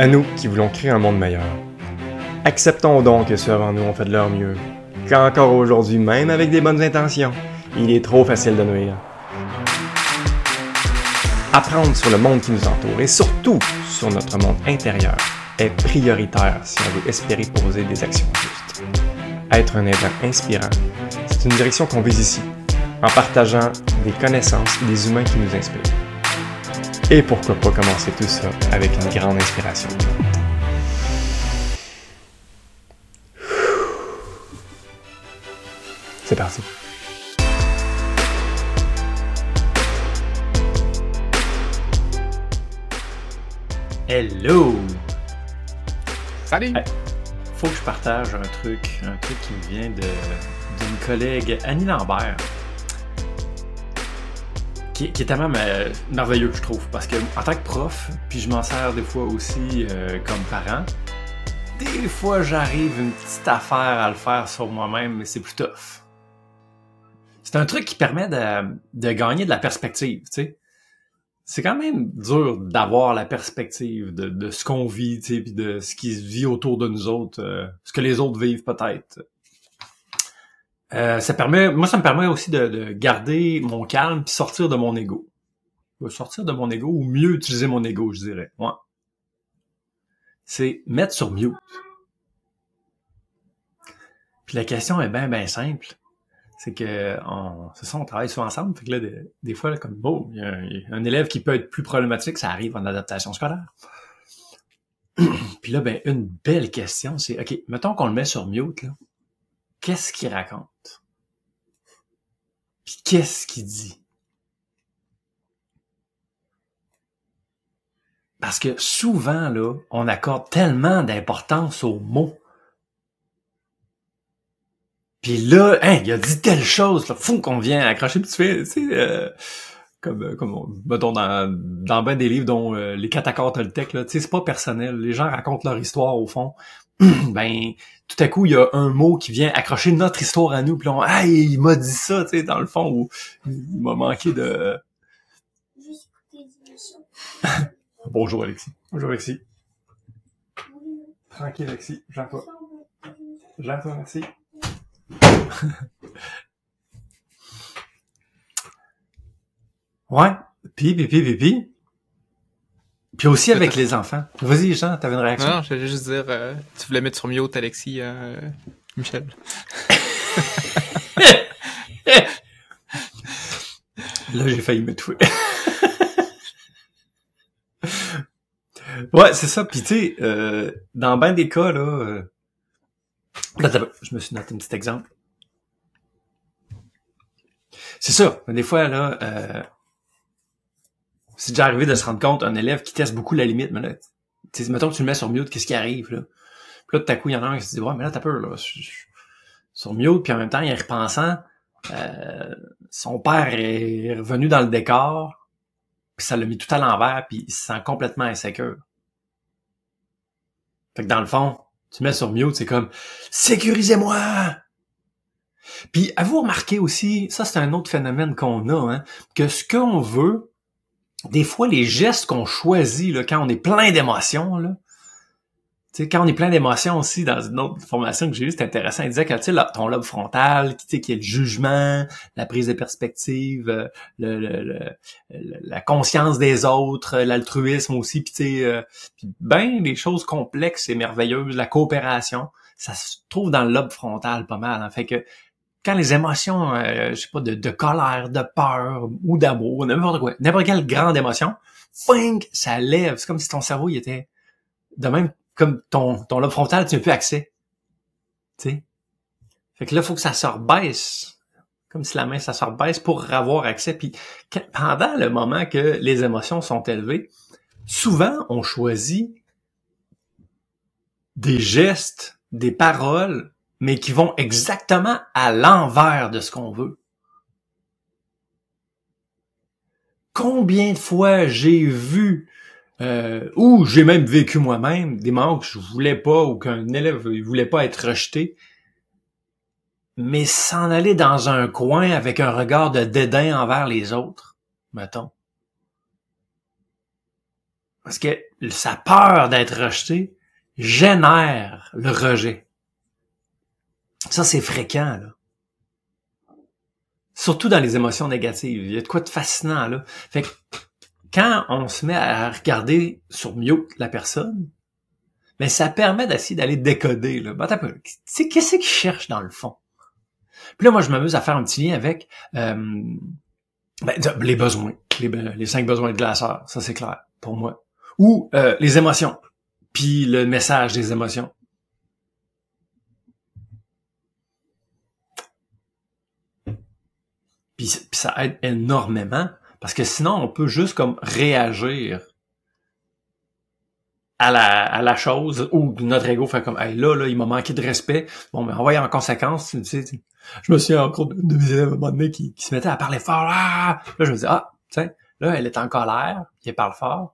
À nous qui voulons créer un monde meilleur. Acceptons donc que ceux avant nous ont fait de leur mieux, qu'encore aujourd'hui, même avec des bonnes intentions, il est trop facile de nuire. Apprendre sur le monde qui nous entoure et surtout sur notre monde intérieur est prioritaire si on veut espérer poser des actions justes. Être un être inspirant, c'est une direction qu'on vise ici, en partageant des connaissances et des humains qui nous inspirent. Et pourquoi pas commencer tout ça avec une grande inspiration. C'est parti. Hello! Salut! Hey, faut que je partage un truc, un truc qui me vient de, d'une collègue, Annie Lambert, qui, est tellement euh, merveilleux, je trouve, parce que en tant que prof, puis je m'en sers des fois aussi euh, comme parent, des fois j'arrive une petite affaire à le faire sur moi-même, mais c'est plus tough. C'est un truc qui permet de, de gagner de la perspective, tu sais c'est quand même dur d'avoir la perspective de, de ce qu'on vit, tu sais, puis de ce qui se vit autour de nous autres, euh, ce que les autres vivent peut-être. Euh, ça permet, moi, ça me permet aussi de, de garder mon calme puis sortir de mon ego. Sortir de mon ego ou mieux utiliser mon ego, je dirais. Ouais. C'est mettre sur mute. Puis la question est bien, bien simple c'est que on, c'est ça, on travaille souvent ensemble. Fait que là, des, fois, là, comme bon, il y, a un, y, a un élève qui peut être plus problématique, ça arrive en adaptation scolaire. Puis là, ben, une belle question, c'est OK, mettons qu'on le met sur mute, là. Qu'est-ce qu'il raconte? Puis qu'est-ce qu'il dit? Parce que souvent, là, on accorde tellement d'importance aux mots puis là, hein, il a dit telle chose, là, fou qu'on vient accrocher, puis tu fais, sais, euh, comme, euh, comme, on, mettons, dans, dans ben des livres dont euh, les catacores Toltec, là, tu sais, c'est pas personnel. Les gens racontent leur histoire, au fond. ben, tout à coup, il y a un mot qui vient accrocher notre histoire à nous, puis on, ah, il m'a dit ça, tu sais, dans le fond, où il m'a manqué de... Bonjour, Alexis. Bonjour, Alexis. Tranquille, Alexis. J'entends. J'entends, merci. ouais. Puis, puis, puis, puis, puis. Puis aussi avec les enfants. Vas-y, Jean, t'avais une réaction? Non, je voulais juste dire, euh, tu voulais mettre sur mute Alexis, euh, Michel. Là, j'ai failli me tuer. ouais, c'est ça. Puis tu sais, euh, dans ben des cas, là, euh... là, je me suis noté un petit exemple. C'est ça. Des fois, là, euh, c'est déjà arrivé de se rendre compte, un élève qui teste beaucoup la limite, mais là, mettons que tu le mets sur mute, qu'est-ce qui arrive, là? Puis là, tout à coup, il y en a un qui se dit, ouais, mais là, t'as peur, là. Sur mute, puis en même temps, il est repensant, euh, son père est revenu dans le décor, puis ça l'a mis tout à l'envers, puis il se sent complètement insécure. Fait que dans le fond, tu mets sur mute, c'est comme, sécurisez-moi! Puis, à vous remarquer aussi, ça c'est un autre phénomène qu'on a, hein, que ce qu'on veut, des fois les gestes qu'on choisit là, quand on est plein d'émotions, là, quand on est plein d'émotions aussi, dans une autre formation que j'ai eue, c'est intéressant. Il disait que, tu sais, ton lobe frontal, qui, tu sais, qui est le jugement, la prise de perspective, euh, la conscience des autres, l'altruisme aussi, puis tu sais, euh, ben des choses complexes et merveilleuses, la coopération, ça se trouve dans le lobe frontal pas mal. En fait que quand les émotions, euh, je sais pas, de, de, colère, de peur ou d'amour, n'importe quoi, n'importe quelle grande émotion, fink, ça lève. C'est comme si ton cerveau il était de même comme ton, ton lobe frontal, tu n'as plus accès. Tu sais? Fait que là, faut que ça se rebaisse. Comme si la main, ça se rebaisse pour avoir accès. Puis pendant le moment que les émotions sont élevées, souvent, on choisit des gestes, des paroles mais qui vont exactement à l'envers de ce qu'on veut. Combien de fois j'ai vu euh, ou j'ai même vécu moi-même des moments que je voulais pas ou qu'un élève ne voulait pas être rejeté, mais s'en aller dans un coin avec un regard de dédain envers les autres, mettons. Parce que sa peur d'être rejeté génère le rejet. Ça, c'est fréquent, là. Surtout dans les émotions négatives. Il y a de quoi de fascinant, là. Fait que, quand on se met à regarder sur mute la personne, mais ça permet d'essayer d'aller décoder, là. Ben, qu'est-ce qu'il cherche dans le fond? Puis là, moi, je m'amuse à faire un petit lien avec euh, ben, les besoins, les, les, cinq besoins de glaceur, ça c'est clair pour moi. Ou euh, les émotions, puis le message des émotions. Puis, ça aide énormément parce que sinon on peut juste comme réagir à la, à la chose ou notre ego fait comme hey, là là il m'a manqué de respect. Bon mais on en conséquence tu sais je me suis encore de, mes élèves à un moment donné qui, qui se mettaient à parler fort. Ah! là je me dis ah tiens là elle est en colère elle parle fort.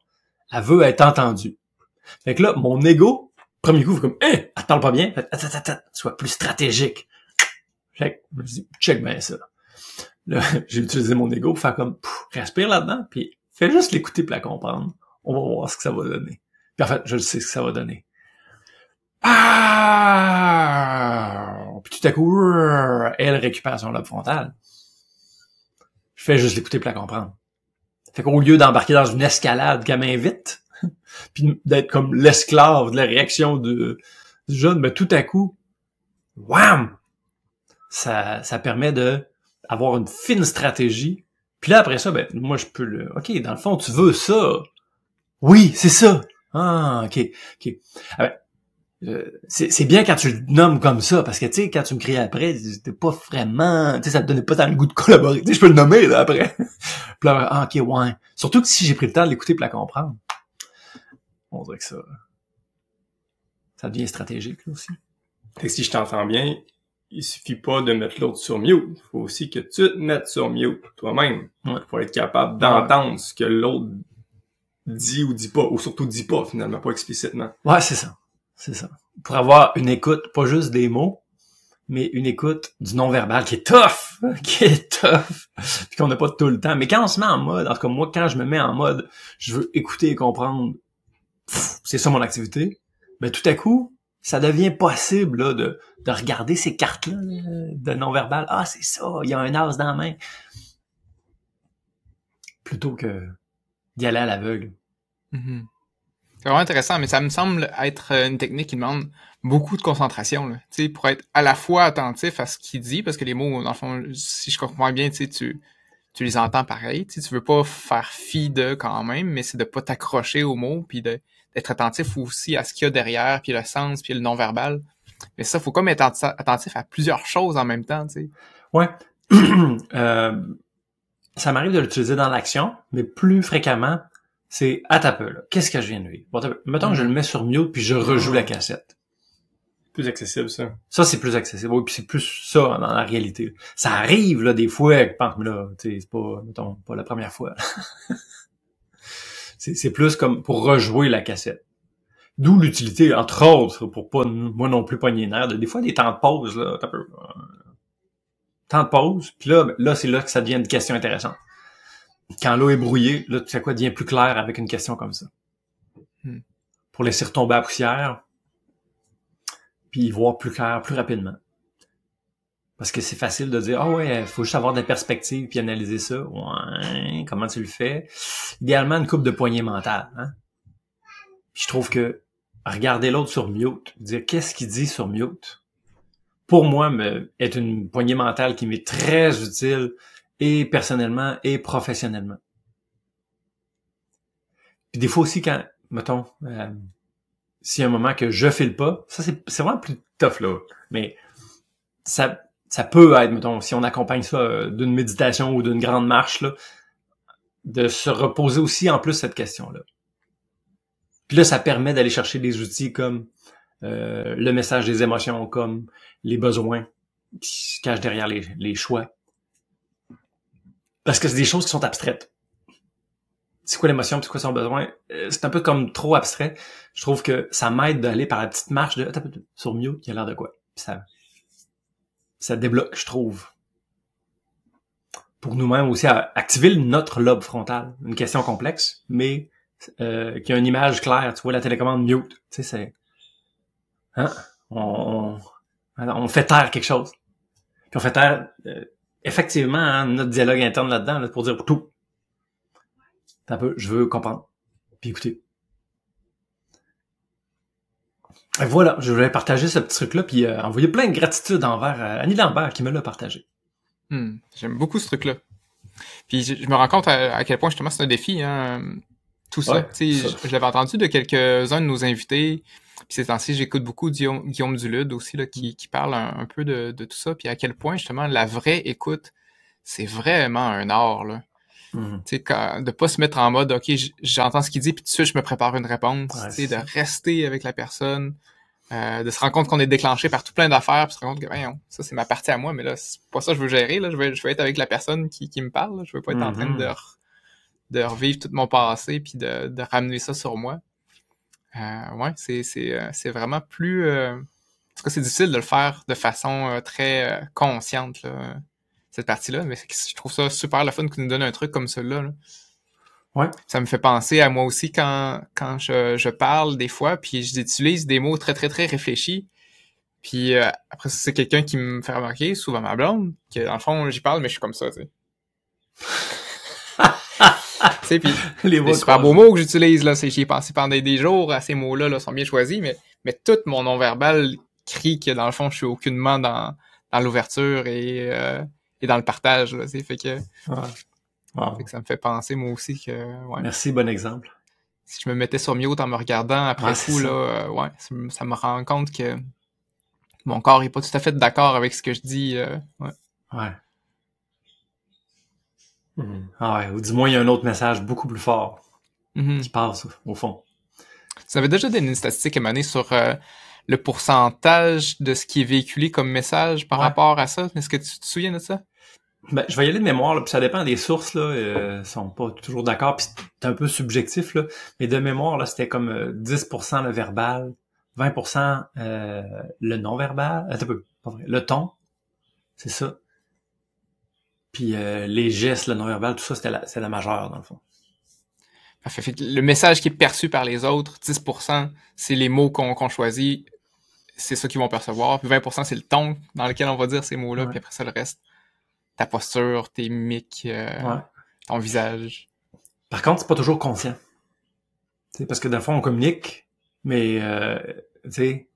Elle veut être entendue. Fait que là mon ego premier coup fait comme hein elle parle pas bien. Fait, attends, attends, sois plus stratégique. Fait je me dis check bien ça j'ai utilisé mon ego pour faire comme respire là-dedans puis fais juste l'écouter pour la comprendre on va voir ce que ça va donner puis en fait, je sais ce que ça va donner. Ah! Puis tout à coup, elle récupère son lobe frontal. Je fais juste l'écouter pour la comprendre. Fait qu'au lieu d'embarquer dans une escalade qu'elle m'invite, puis d'être comme l'esclave de la réaction du jeune, mais ben, tout à coup, wham! Ça, ça permet de avoir une fine stratégie. Puis là, après ça, ben, moi, je peux le... OK, dans le fond, tu veux ça. Oui, c'est ça. Ah, ok, ok. Ah ben, euh, c'est bien quand tu le nommes comme ça, parce que tu sais, quand tu me cries après, c'était pas vraiment, tu sais, ça te donnait pas tant le goût de collaborer. Tu sais, je peux le nommer là après. puis là, ah, ok, ouais. Surtout que si j'ai pris le temps de l'écouter pour la comprendre, on dirait que ça, ça devient stratégique là aussi. Fait si je t'entends bien, il suffit pas de mettre l'autre sur mute. Il faut aussi que tu te mettes sur mute toi-même. Ouais. Pour être capable d'entendre ce que l'autre dit ou dit pas, ou surtout dit pas finalement, pas explicitement. Ouais, c'est ça. C'est ça. Pour avoir une écoute, pas juste des mots, mais une écoute du non-verbal qui est tough, qui est tough, puis qu'on n'a pas tout le temps. Mais quand on se met en mode, en tout cas moi, quand je me mets en mode, je veux écouter et comprendre, c'est ça mon activité, ben tout à coup, ça devient possible là, de, de regarder ces cartes-là de non-verbal. Ah, c'est ça, il y a un as dans la main. Plutôt que d'y aller à l'aveugle. Mm-hmm. C'est vraiment intéressant, mais ça me semble être une technique qui demande beaucoup de concentration, pour être à la fois attentif à ce qu'il dit, parce que les mots, dans le fond, si je comprends bien, tu, tu les entends pareil, tu veux pas faire fi de quand même, mais c'est de pas t'accrocher aux mots, puis d'être attentif aussi à ce qu'il y a derrière, puis le sens, puis le non-verbal. Mais ça, faut comme être attentif à plusieurs choses en même temps, tu sais. Ouais. euh, ça m'arrive de l'utiliser dans l'action, mais plus fréquemment, c'est à ta peu, Qu'est-ce que je viens de vivre? Bon, mettons que je le mets sur mute puis je rejoue la cassette. Plus accessible, ça. Ça, c'est plus accessible. Oui, puis c'est plus ça dans la réalité. Ça arrive, là, des fois, que, là, c'est pas, mettons, pas la première fois. c'est plus comme pour rejouer la cassette. D'où l'utilité, entre autres, pour pas, moi non plus pogner nerf, des fois des temps de pause, là, t'as peu, temps de pause, puis là, ben, là c'est là que ça devient une question intéressante. Quand l'eau est brouillée, là, tu sais quoi, devient plus clair avec une question comme ça. Hmm. Pour laisser retomber la poussière, puis voir plus clair plus rapidement. Parce que c'est facile de dire, ah oh ouais, faut juste avoir des perspectives puis analyser ça. Ouais, comment tu le fais? Idéalement, une coupe de poignée mentale. Hein? je trouve que regarder l'autre sur mute, dire qu'est-ce qu'il dit sur mute, pour moi, me, est une poignée mentale qui m'est très utile et personnellement et professionnellement. Puis des fois aussi quand, mettons, euh, s'il y a un moment que je file pas, ça c'est vraiment plus tough là, mais ça, ça peut être, mettons, si on accompagne ça euh, d'une méditation ou d'une grande marche, là, de se reposer aussi en plus cette question-là. Puis là, ça permet d'aller chercher des outils comme euh, le message des émotions, comme les besoins qui se cachent derrière les, choix. Parce que c'est des choses qui sont abstraites. C'est quoi l'émotion, c'est quoi son besoin? Euh, c'est un peu comme trop abstrait. Je trouve que ça m'aide d'aller par la petite marche de sur mieux qui a l'air de quoi? ça, ça débloque, je trouve. Pour nous-mêmes aussi, à activer notre lobe frontal. Une question complexe, mais euh, qui a une image claire, tu vois la télécommande mute. Tu sais, c'est... Hein? On, on, on fait taire quelque chose. Puis on fait taire, euh, effectivement, hein, notre dialogue interne là-dedans, là, pour dire tout. Un peu, je veux comprendre. Puis écoutez. Et voilà, je voulais partager ce petit truc-là, puis euh, envoyer plein de gratitude envers euh, Annie Lambert qui me l'a partagé. Hmm, J'aime beaucoup ce truc-là. Puis je, je me rends compte à, à quel point justement c'est un défi, hein, tout ça. Ouais, Tu sais, ça. je, je l'avais entendu de quelques-uns de nos invités. Puis ces temps-ci, j'écoute beaucoup Guillaume, Guillaume Dulude aussi là, qui, qui parle un, un peu de, de tout ça. Puis à quel point justement la vraie écoute, c'est vraiment un art. Là. Sais, quand- de pas se mettre en mode, OK, j'entends ce qu'il dit, puis tout de suite, je me prépare une réponse. Ouais, de rester avec la personne, euh, de se rendre compte qu'on est déclenché par tout plein d'affaires, puis se rendre compte que, voyons, ça, c'est ma partie à moi, mais là, c'est pas ça que je veux gérer. Là. Je, veux, je veux être avec la personne qui, qui me parle. là. Je veux pas être en train Mhm. de, re- de revivre tout mon passé, puis de, de ramener ça sur moi. Euh, ouais, c'est, c'est, euh, c'est vraiment plus... euh, En tout cas, c'est difficile de le faire de façon très consciente, là, cette partie-là, mais je trouve ça super le fun qu'il nous donne un truc comme celui-là. là. Ouais. Ça me fait penser à moi aussi quand, quand je, je parle des fois, puis j'utilise des mots très, très, très réfléchis. Puis euh, après, c'est quelqu'un qui me fait remarquer, souvent ma blonde, que dans le fond, j'y parle, mais je suis comme ça, tu sais. tu sais, puis Les super beaux mots que j'utilise, là, c'est, j'y ai pensé pendant des jours, à ces mots-là, là, sont bien choisis, mais, mais tout mon non-verbal crie que, dans le fond, je suis aucunement dans, dans l'ouverture et, euh, et dans le partage, là, fait que. Wow. fait que ça me fait penser, moi aussi, que, ouais, Merci, bon exemple. si je me mettais sur mute en me regardant après coup, ça. là, euh, ouais, ça, me- ça me rend compte que mon corps est pas tout à fait d'accord avec ce que je dis, euh, ouais. Ouais. Mhm. Ah ouais, ou du moins, il y a un autre message beaucoup plus fort Mhm. qui passe, au fond. Tu avais déjà donné une statistique émanée sur euh, le pourcentage de ce qui est véhiculé comme message par Ouais. rapport à ça? Est-ce que tu te souviens de ça? Ben, je vais y aller de mémoire, là, puis ça dépend des sources, là, euh, sont pas toujours d'accord, puis c'est un peu subjectif, là, mais de mémoire, là, c'était comme euh, 10% le verbal, 20% euh, le non-verbal, un peu, pas vrai, le ton, c'est ça, puis euh, les gestes, le non-verbal, tout ça, c'était la, c'est la majeure, dans le fond. Parfait. Le message qui est perçu par les autres, 10%, c'est les mots qu'on qu'on choisit, c'est ça qu'ils vont percevoir. Puis 20%, c'est le ton dans lequel on va dire ces mots-là. Ouais. Puis après ça, le reste, ta posture, tes mimiques, euh, Ouais. ton visage. Par contre, c'est pas toujours conscient. Tu sais, parce que dans le fond, on communique, mais euh, tu sais,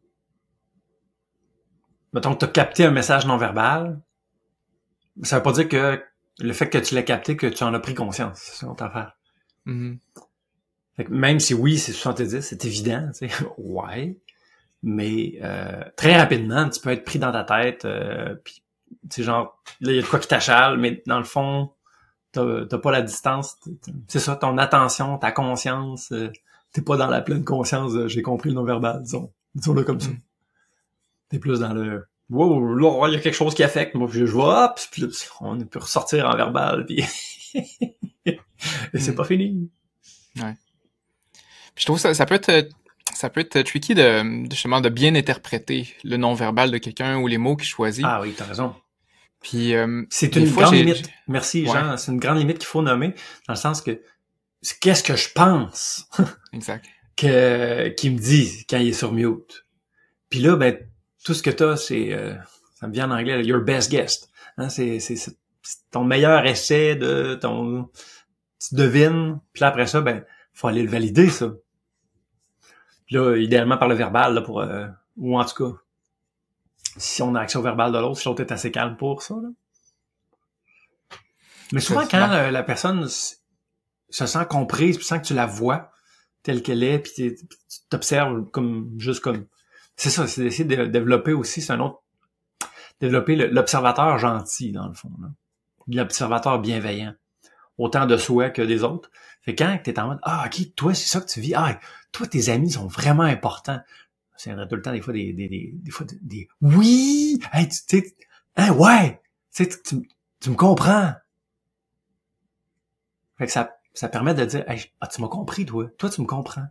mettons que tu as capté un message non verbal, ça veut pas dire que le fait que tu l'as capté, que tu en as pris conscience. C'est une autre affaire. Mhm. Fait que même si oui, c'est 70, c'est évident, tu sais, ouais, mais euh, très rapidement, tu peux être pris dans ta tête, euh, puis sais, genre, là, il y a de quoi qui t'achale, mais dans le fond, t'as t'as pas la distance, c'est ça, ton attention, ta conscience, euh, t'es pas dans la pleine conscience, j'ai compris le non-verbal, disons, disons-le comme ça. Mm. T'es plus dans le, wow, là, il y a quelque chose qui affecte, moi, puis je vois, puis on peut ressortir en verbal, puis et c'est Mm. pas fini. Puis je trouve ça, ça peut être, ça peut être tricky de, justement, de bien interpréter le non-verbal de quelqu'un ou les mots qu'il choisit. Ah oui, t'as raison. Puis, euh, C'est une fois, grande limite. Merci, Ouais. Jean. C'est une grande limite qu'il faut nommer, dans le sens que qu'est-ce que je pense exact. que qu'il me dit quand il est sur mute. Puis là, ben tout ce que t'as, c'est euh, ça me vient en anglais, là, your best guest. Hein, c'est ton meilleur essai de ton tu devines. Puis là après ça, ben faut aller le valider ça. Puis là, idéalement par le verbal là, pour euh, ou en tout cas si on a accès au verbal de l'autre, si l'autre est assez calme pour ça. Là. Mais souvent, quand euh, la personne se sent comprise, puis sent que tu la vois telle qu'elle est, puis tu t'observes comme juste comme. C'est ça, c'est d'essayer de développer aussi, c'est un autre. Développer l'observateur gentil, dans le fond. là. L'observateur bienveillant. Autant de soi que des autres. Fait que quand t'es en mode Ah, ok, toi, c'est ça que tu vis. Ah, toi, tes amis sont vraiment importants. C'est tout le temps des fois des. des, des, des fois des, des- Oui! Hey, tu sais. Hein, ouais! Tu sais, tu, tu, tu me comprends. Fait que ça, ça permet de dire hey, Ah, tu m'as compris, toi. Toi, tu me comprends.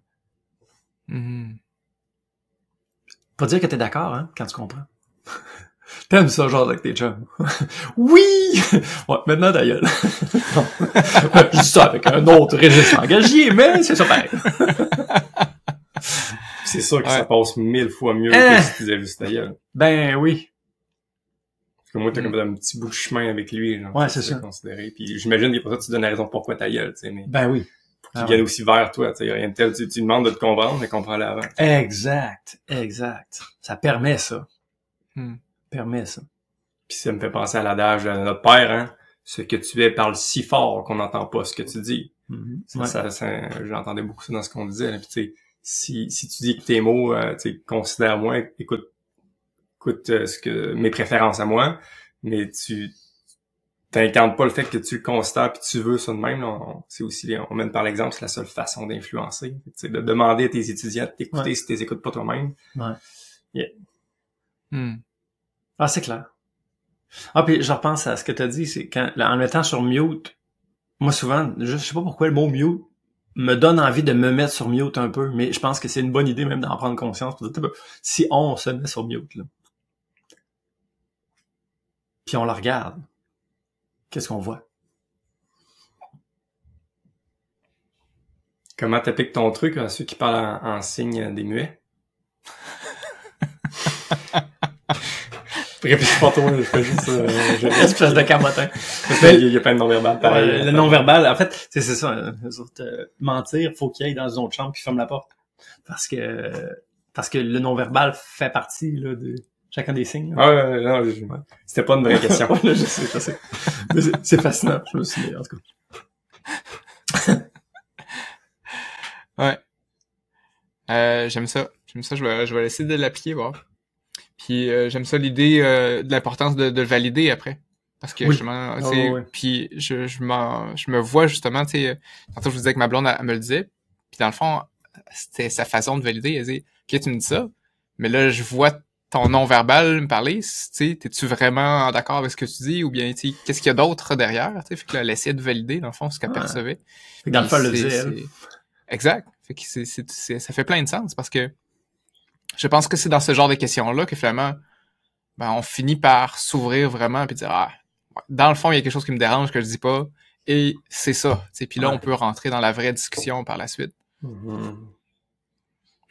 Mhm. Pas dire que t'es d'accord, hein, quand tu comprends. T'aimes ça, genre, avec tes chums? oui! Ouais, maintenant, ta gueule. je dis ça avec un autre registre engagé, mais c'est ça pareil. c'est sûr que Ouais. ça passe mille fois mieux que si tu disais juste ta gueule. Ben oui. Parce que moi, t'as Mm. comme un petit bout de chemin avec lui. Genre, Ouais, c'est ça. Considéré. Puis j'imagine qu'il pour ça que tu donnes la raison pourquoi ta gueule, tu sais, mais Ben oui. pour qu'il Ah ouais. aussi vers toi, tu sais, y a rien de tel. Tu, tu demandes de te comprendre, mais comprends-le avant. Exact. Exact. Ça permet ça. Hmm. Permet ça. Puis ça me fait penser à l'adage de notre père, hein. Ce que tu es parle si fort qu'on n'entend pas ce que tu dis. Mhm. Ça, Ouais. ça, ça- j'entendais beaucoup ça dans ce qu'on disait. Là. Puis, tu sais, si, si tu dis que tes mots, euh, tu sais, considère-moi, écoute, écoute euh, ce que mes préférences à moi, mais tu t'incarnes pas le fait que tu le considères puis tu veux ça de même. c'est aussi, on mène par l'exemple, c'est la seule façon d'influencer. Tu sais, de demander à tes étudiants de t'écouter Ouais. si tu les écoutes pas toi-même. Hmm. Ah, c'est clair. Ah, puis je repense à ce que tu as dit, c'est quand, en le mettant sur mute, moi souvent, je sais pas pourquoi le mot mute me donne envie de me mettre sur mute un peu, mais je pense que c'est une bonne idée même d'en prendre conscience. pour dire, Si on se met sur mute, là, puis on la regarde, qu'est-ce qu'on voit? Comment t'appliques ton truc à ceux qui parlent en, en signe des muets? Réfléchis pas trop, je fais juste... euh, je- Espèce de camotin. il y a- il y a plein de non-verbal pareil. Ouais, le non-verbal, en fait, c'est c'est ça. euh, eux autres, euh, mentir, faut qu'il aille dans une autre chambre puis ferme la porte. Parce que parce que le non-verbal fait partie là, de chacun des signes. là. Ah, ouais, ouais, non, je- c'était pas une vraie question. Ouais, là, je sais, je sais. C'est fascinant, je me suis dit, en tout cas. Ouais. Euh, j'aime ça. J'aime ça. Je vais, je vais essayer de l'appliquer, voir. Puis euh, j'aime ça l'idée euh, de l'importance de, de le valider après. Parce que Oui. justement, tu Ah, ouais. puis je, je, m'en- je me vois justement, tu sais, tantôt je vous disais que ma blonde, elle, elle me le disait. Puis dans le fond, c'était sa façon de valider. Elle disait, OK, tu me dis ça, mais là, je vois ton non-verbal me parler. Tu sais, t'es-tu vraiment d'accord avec ce que tu dis ou bien, tu sais, qu'est-ce qu'il y a d'autre derrière? Tu sais, fait que là, elle essayait de valider, dans le fond, ce qu'elle Ouais. percevait. Fait que dans le fond, elle le disait, Exact. Fait que c'est, c'est, c'est- ça fait plein de sens parce que je pense que c'est dans ce genre de questions-là que finalement, ben, on finit par s'ouvrir vraiment puis dire, ah, dans le fond, il y a quelque chose qui me dérange que je dis pas et c'est ça. Puis là, Ouais. on peut rentrer dans la vraie discussion par la suite. Mhm.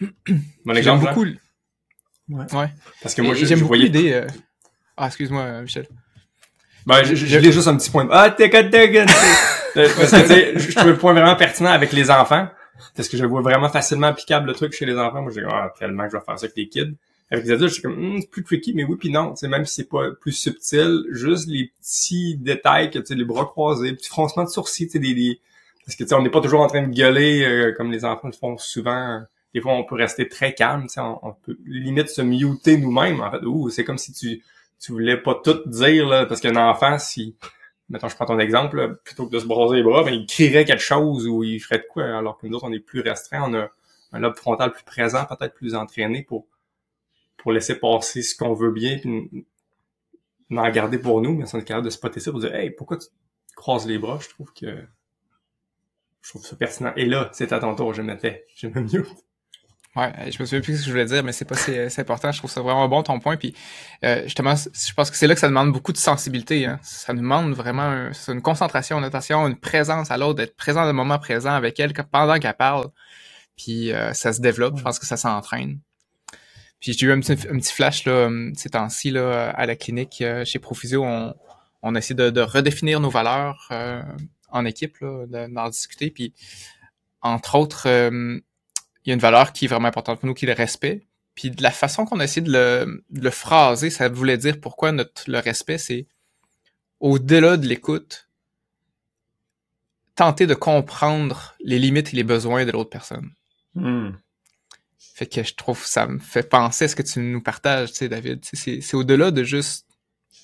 Bon J'aime exemple, beaucoup? Ouais. ouais. Parce que moi, Et je, j'aime je beaucoup voyais... l'idée. euh, Ah, excuse-moi, euh, Michel. Ben, je, je, je l'ai juste un petit point. de- Ah, t'es Euh, Parce que, tu sais, je je trouve le point vraiment pertinent avec les enfants. Parce que je vois vraiment facilement applicable le truc chez les enfants. Moi, je dis, ah, tellement que je vais faire ça avec les kids. Avec les adultes, je suis comme, Hum, c'est plus tricky, mais oui puis non. Tu sais, même si c'est pas plus subtil, juste les petits détails que, tu sais, les bras croisés, petits froncements de sourcils, tu sais, des, des- parce que, tu sais, on n'est pas toujours en train de gueuler euh, comme les enfants le font souvent. Des fois, on peut rester très calme, tu sais, on, on peut limite se muter nous-mêmes, en fait. Ouh, c'est comme si tu, tu voulais pas tout dire, là, parce qu'un enfant, si, mettons, je prends ton exemple, plutôt que de se broser les bras, ben, il crierait quelque chose ou il ferait de quoi, alors que nous autres, on est plus restreints, on a un lobe frontal plus présent, peut-être plus entraîné pour, pour laisser passer ce qu'on veut bien, puis n- n'en garder pour nous, mais on est capable de spotter ça pour dire, hey, pourquoi tu croises les bras? Je trouve que, je trouve ça pertinent. Et là, c'est à ton tour, je me tais, je me mute. Ouais, euh, je me souviens plus ce que je voulais dire, mais c'est pas c'est, c'est important. Je trouve ça vraiment bon ton point. Puis euh, justement, je pense que c'est là que ça demande beaucoup de sensibilité. Hein. Ça demande vraiment une concentration, une attention, une présence à l'autre, d'être présent dans le moment présent avec elle pendant qu'elle parle. Puis euh, ça se développe. Je pense que ça s'entraîne. Puis j'ai eu un petit, flash là, hum, ces temps-ci là, à la clinique euh, chez Profusio. On, on essaie de, de redéfinir nos valeurs euh, en équipe, là, de- d'en discuter. Puis entre autres, euh, il y a une valeur qui est vraiment importante pour nous, qui est le respect. Puis de la façon qu'on a essayé de le, de le phraser, ça voulait dire pourquoi notre, le respect, c'est au-delà de l'écoute, tenter de comprendre les limites et les besoins de l'autre personne. Hmm. Fait que je trouve ça me fait penser à ce que tu nous partages, tu sais, David. C'est, c'est au-delà de juste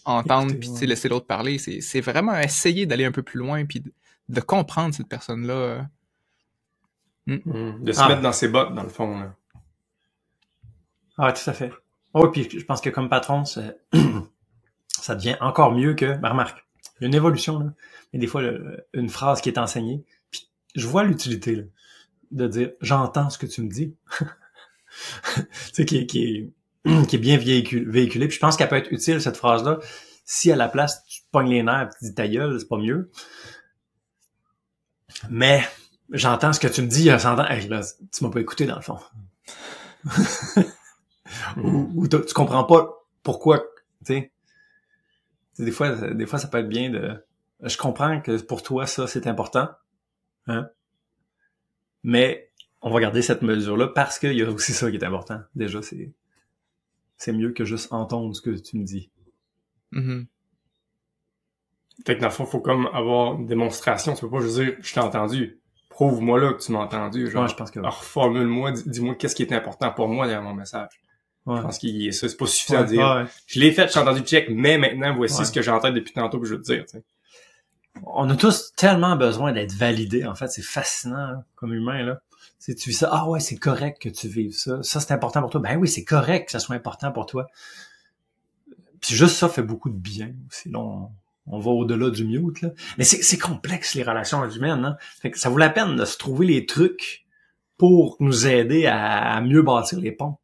entendre puis ouais. laisser l'autre parler. C'est, c'est vraiment essayer d'aller un peu plus loin puis de, de comprendre cette personne-là. Euh. De se Ah. mettre dans ses bottes, dans le fond, là. Ah, tout à fait. Oh, puis je pense que comme patron, ça devient encore mieux que, ben, remarque, il y a une évolution, là. Mais des fois, le- une phrase qui est enseignée, puis je vois l'utilité, là, de dire, j'entends ce que tu me dis. tu sais, qui, est- qui est, qui est bien véhiculée. Puis je pense qu'elle peut être utile, cette phrase-là. Si à la place, tu pognes les nerfs et tu dis ta gueule, c'est pas mieux. Mais j'entends ce que tu me dis, j'entends, hey, là, tu m'as pas écouté dans le fond. ou, ou tu comprends pas pourquoi, tu sais. Des fois, des fois, ça peut être bien de. Je comprends que pour toi, ça, c'est important. Hein? Mais on va garder cette mesure-là parce qu'il y a aussi ça qui est important. Déjà, c'est c'est mieux que juste entendre ce que tu me dis. Mm Fait que dans le fond, faut comme avoir une démonstration. Tu peux pas juste dire je t'ai entendu. Prouve-moi là que tu m'as entendu. Genre, je pense que. Reformule-moi, dis-moi qu'est-ce qui est important pour moi derrière mon message. Je pense qu'il ça, c'est pas suffisant à dire. Je l'ai fait, j'ai entendu check, mais maintenant voici ce que tête depuis tantôt que je veux te dire. On a tous tellement besoin d'être validés. En fait, c'est fascinant hein, comme humain là. Si tu vis ça, ah ouais, c'est correct que tu vives ça. Ça, c'est important pour toi. Ben oui, c'est correct que ça soit important pour toi. Puis juste ça fait beaucoup de bien. Sinon, on, va au-delà du mute. Là. Mais c'est complexe, les relations humaines. Hein? Fait que ça vaut la peine de se trouver les trucs pour nous aider à, mieux bâtir les ponts.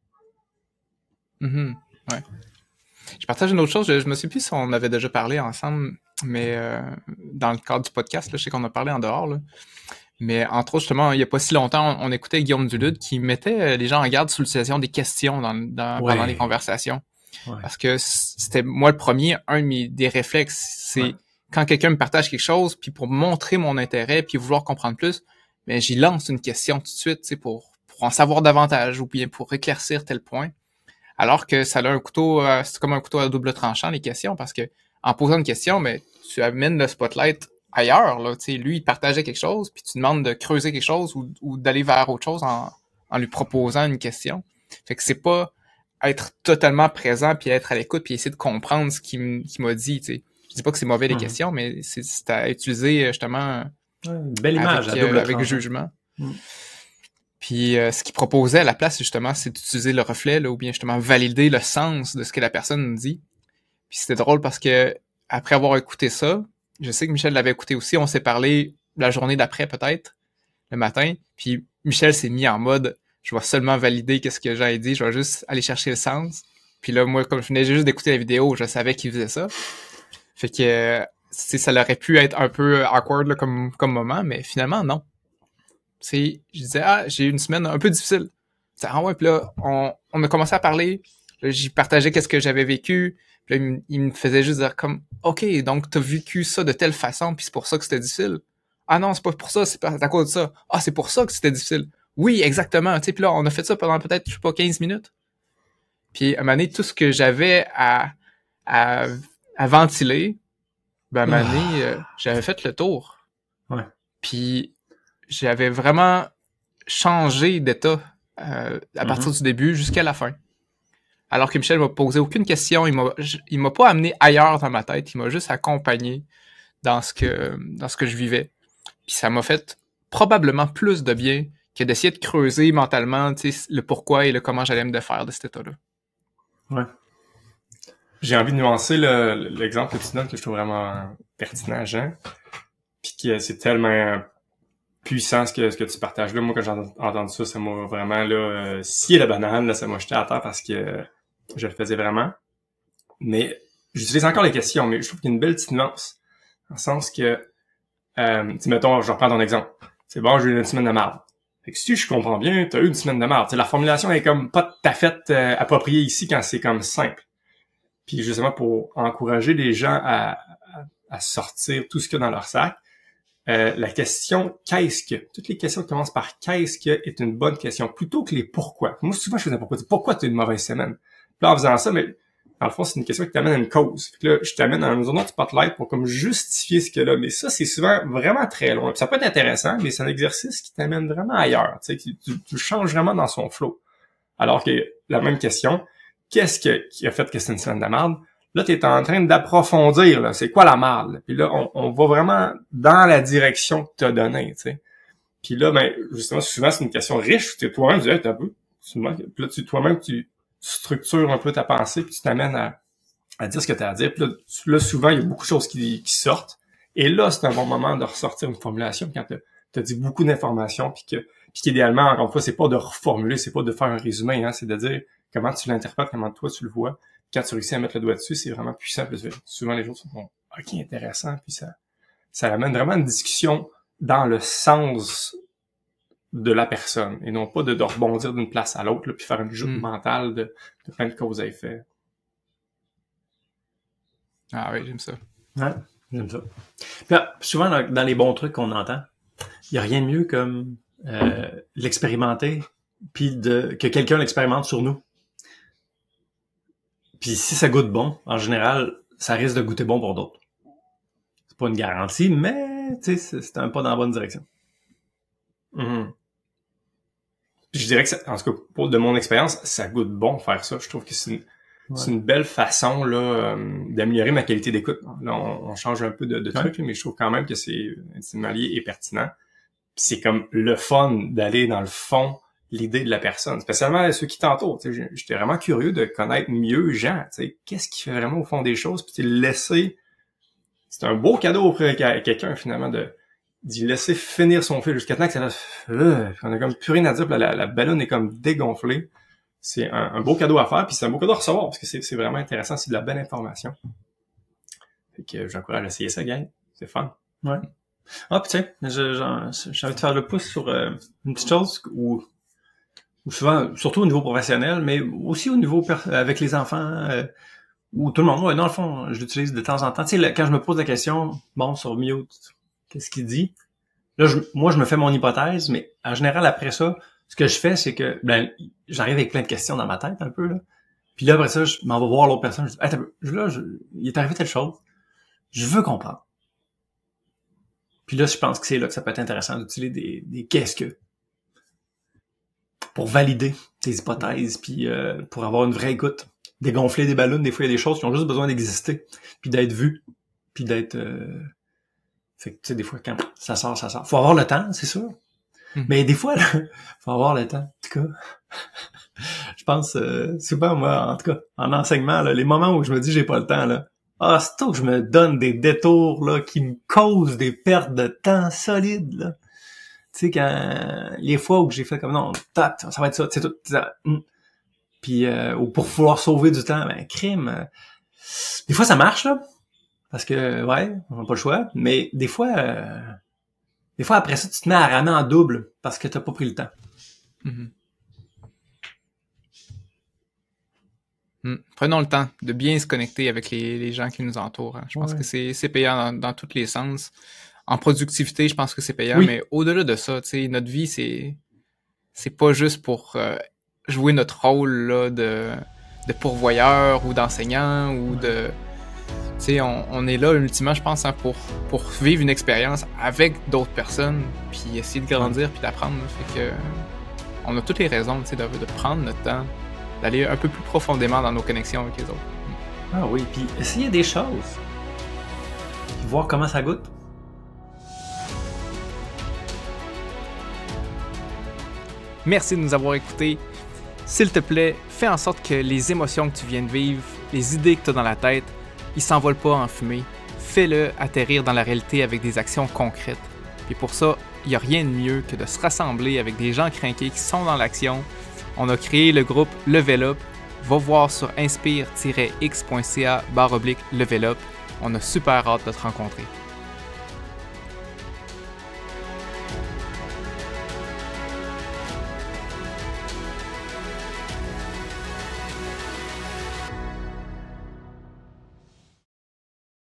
Mm Ouais. Je partage une autre chose. Je, me suis plus si on avait déjà parlé ensemble, mais euh, dans le cadre du podcast, là, je sais qu'on a parlé en dehors. Là. Mais entre autres, justement, il n'y a pas si longtemps, on, écoutait Guillaume Dulude qui mettait euh, les gens en garde sur l'utilisation des questions dans, dans pendant les conversations. Parce que c'était moi le premier, un de mes des réflexes, c'est quand quelqu'un me partage quelque chose, puis pour montrer mon intérêt, puis vouloir comprendre plus, mais ben, j'y lance une question tout de suite, pour, pour en savoir davantage ou bien pour éclaircir tel point. Alors que ça a un couteau, euh, c'est comme un couteau à double tranchant les questions, parce que en posant une question, mais ben, tu amènes le spotlight ailleurs. Là, lui, il partageait quelque chose, puis tu demandes de creuser quelque chose ou, d'aller vers autre chose en, en, lui proposant une question. Fait que c'est pas être totalement présent puis être à l'écoute puis essayer de comprendre ce qu'il m'a dit. sais Je dis pas que c'est mauvais les mhm. questions, mais c'est à utiliser justement une belle image avec, euh, avec jugement. Mhm. Puis euh, ce qu'il proposait à la place, justement, c'est d'utiliser le reflet là, ou bien justement valider le sens de ce que la personne dit. Puis c'était drôle parce que après avoir écouté ça, je sais que Michel l'avait écouté aussi. On s'est parlé la journée d'après, peut-être, le matin. Puis Michel s'est mis en mode, je vais seulement valider qu'est-ce que j'ai dit. Je vais juste aller chercher le sens. Puis là, moi, comme je venais juste d'écouter la vidéo, je savais qu'il faisait ça. Fait que, ça aurait pu être un peu awkward comme, comme moment, mais finalement, non. Je disais, ah, j'ai eu une semaine un peu difficile. Ah ouais, puis là, on, on a commencé à parler. J'y partageais qu'est-ce que j'avais vécu il, me faisait juste dire comme, OK, donc t'as vécu ça de telle façon, puis c'est pour ça que c'était difficile. Ah non, c'est pas pour ça, c'est à cause de ça. Ah, c'est pour ça que c'était difficile. Oui, exactement. Tu sais, puis là, on a fait ça pendant peut-être, je sais pas, 15 minutes. Puis à un moment donné, tout ce que j'avais à, à, à, ventiler, ben à un moment donné, ah. euh, j'avais fait le tour. Ouais. Puis j'avais vraiment changé d'état euh, à partir mm-hmm. du début jusqu'à la fin alors que Michel m'a posé aucune question, il m'a, il m'a pas amené ailleurs dans ma tête, il m'a juste accompagné dans ce que, dans ce que je vivais. Puis ça m'a fait probablement plus de bien que d'essayer de creuser mentalement le pourquoi et le comment j'allais me défaire de cet état-là. Ouais. J'ai envie de nuancer l'exemple que tu donnes que je trouve vraiment pertinent, Jean. Puis que c'est tellement puissant ce que, ce que tu partages là. Moi, quand j'ai entendu ça, ça m'a vraiment euh, scié la banane, là, ça m'a jeté à terre parce que je le faisais vraiment. Mais j'utilise encore les questions, mais je trouve qu'il y a une belle petite nuance. Le sens que, euh, mettons, je reprends ton exemple. C'est bon, j'ai eu une semaine de marde. Fait que si je comprends bien, tu as eu une semaine de marde. la formulation est comme pas tout à fait euh, appropriée ici quand c'est comme simple. Puis justement pour encourager les gens à, à, sortir tout ce qu'il y a dans leur sac, euh, la question qu'est-ce que, toutes les questions qui commencent par qu'est-ce que est une bonne question plutôt que les pourquoi. Moi souvent je faisais pourquoi. Pourquoi tu as une mauvaise semaine? là, en faisant ça, mais dans le fond, c'est une question qui t'amène à une cause. là, je t'amène dans une zone de spotlight pour comme justifier ce que là. Mais ça, c'est souvent vraiment très loin. ça peut être intéressant, mais c'est un exercice qui t'amène vraiment ailleurs. Tu, sais, tu, tu changes vraiment dans son flow. Alors que la même question, qu'est-ce qui a fait que c'est une semaine de merde? Là, tu es en train d'approfondir, c'est quoi la merde? Puis là, on, on, va vraiment dans la direction que tu as donnée, tu sais. Puis là, ben, justement, souvent, c'est une question riche. Tu toi-même, tu dis, un peu. Puis là, tu, toi-même, tu, structures un peu ta pensée, puis tu t'amènes à, à dire ce que tu as à dire. Puis là, souvent, il y a beaucoup de choses qui, qui sortent. Et là, c'est un bon moment de ressortir une formulation quand tu as dit beaucoup d'informations, puis que Puis idéalement, encore une fois, c'est pas de reformuler, c'est pas de faire un résumé, hein, c'est de dire comment tu l'interprètes, comment toi tu le vois. Quand tu réussis à mettre le doigt dessus, c'est vraiment puissant. souvent les gens sont ok intéressant, puis ça, ça amène vraiment une discussion dans le sens de la personne et non pas de, de rebondir d'une place à l'autre puis faire une joute Mm. mentale de, de plein de causes à effet. Ah oui, j'aime ça. Ouais, j'aime ça. Puis, ah, souvent, dans, dans les bons trucs qu'on entend, il n'y a rien de mieux comme euh, l'expérimenter, puis de, que quelqu'un l'expérimente sur nous. Puis si ça goûte bon, en général, ça risque de goûter bon pour d'autres. C'est pas une garantie, mais tu sais, c'est un pas dans la bonne direction. Mhm. Puis Je dirais que, ça- en tout cas, pour de mon expérience, ça goûte bon faire ça. Je trouve que c'est une, une belle façon là euh, d'améliorer ma qualité d'écoute. Là, on, on change un peu de, de Ouais. truc, mais je trouve quand même que c'est lié et pertinent. C'est comme le fun d'aller dans le fond l'idée de la personne, spécialement ceux qui t'entourent. J'étais vraiment curieux de connaître mieux Jean. Qu'est-ce qui fait vraiment au fond des choses, puis laisser. C'est un beau cadeau auprès de quelqu'un finalement de d'y laisser finir son fil jusqu'à temps que ça euh, on a comme plus rien à dire, la, la, ballonne est comme dégonflée. C'est un, un beau cadeau à faire, puis c'est un beau cadeau à recevoir, parce que c'est vraiment intéressant, c'est de la belle information. Fait que j'encourage à essayer ça, gang. C'est fun. Ah, puis j'en- j'ai envie de faire le pouce sur euh, une petite chose où, où souvent, surtout au niveau professionnel, mais aussi au niveau avec les enfants, euh, où tout le monde, ouais, dans le fond, je l'utilise de temps en temps. Tu sais, quand je me pose la question, bon, sur mute, qu'est-ce qu'il dit? Là, je- moi, je me fais mon hypothèse, mais en général, après ça, ce que je fais, c'est que ben, j'arrive avec plein de questions dans ma tête un peu. Là. Puis là, après ça, je m'en vais voir l'autre personne. Je dis, Hey, là, je- il est arrivé telle chose. Je veux comprendre. Puis là, je pense que c'est là que ça peut être intéressant d'utiliser des, des qu'est-ce que pour valider tes hypothèses, puis euh, pour avoir une vraie écoute. Dégonfler des ballons, des fois, il y a des choses qui ont juste besoin d'exister, puis d'être vues, puis d'être... euh, Fait que, tu sais, des fois, quand ça sort, ça sort. Faut avoir le temps, c'est sûr. Mhm. Mais des fois, là, faut avoir le temps. En tout cas, je pense euh, souvent, moi, en tout cas, en enseignement, là, les moments où je me dis j'ai pas le temps, là, ah, c'est tôt que je me donne des détours là, qui me causent des pertes de temps solides. Là. Tu sais, quand les fois où j'ai fait comme non, tac, ça va être ça, c'est tout. ça, hum. Puis euh, ou pour pouvoir sauver du temps, ben crime. euh, des fois ça marche là. Parce que ouais, on n'a pas le choix. Mais des fois euh, des fois après ça, tu te mets à ramer en double parce que t'as pas pris le temps. Hmm. Prenons le temps de bien se connecter avec les, les gens qui nous entourent. hein. Je pense Ouais. que c'est payant dans, dans tous les sens. En productivité, je pense que c'est payant, Oui. mais au-delà de ça, tu sais, notre vie, c'est c'est pas juste pour euh, jouer notre rôle là, de, de pourvoyeur ou d'enseignant ou de... On, on est là ultimement, je pense, hein, pour, pour vivre une expérience avec d'autres personnes, puis essayer de grandir, puis d'apprendre. Fait que on a toutes les raisons, de, de prendre notre temps, d'aller un peu plus profondément dans nos connexions avec les autres. Ah oui, puis essayer des choses. Puis voir comment ça goûte. Merci de nous avoir écoutés. S'il te plaît, fais en sorte que les émotions que tu viens de vivre, les idées que tu as dans la tête, ils s'envolent pas en fumée. Fais-le atterrir dans la réalité avec des actions concrètes. Et pour ça, il n'y a rien de mieux que de se rassembler avec des gens craqués qui sont dans l'action. On a créé le groupe Level Up. Va voir sur inspire-x.ca barre oblique Level Up. On a super hâte de te rencontrer.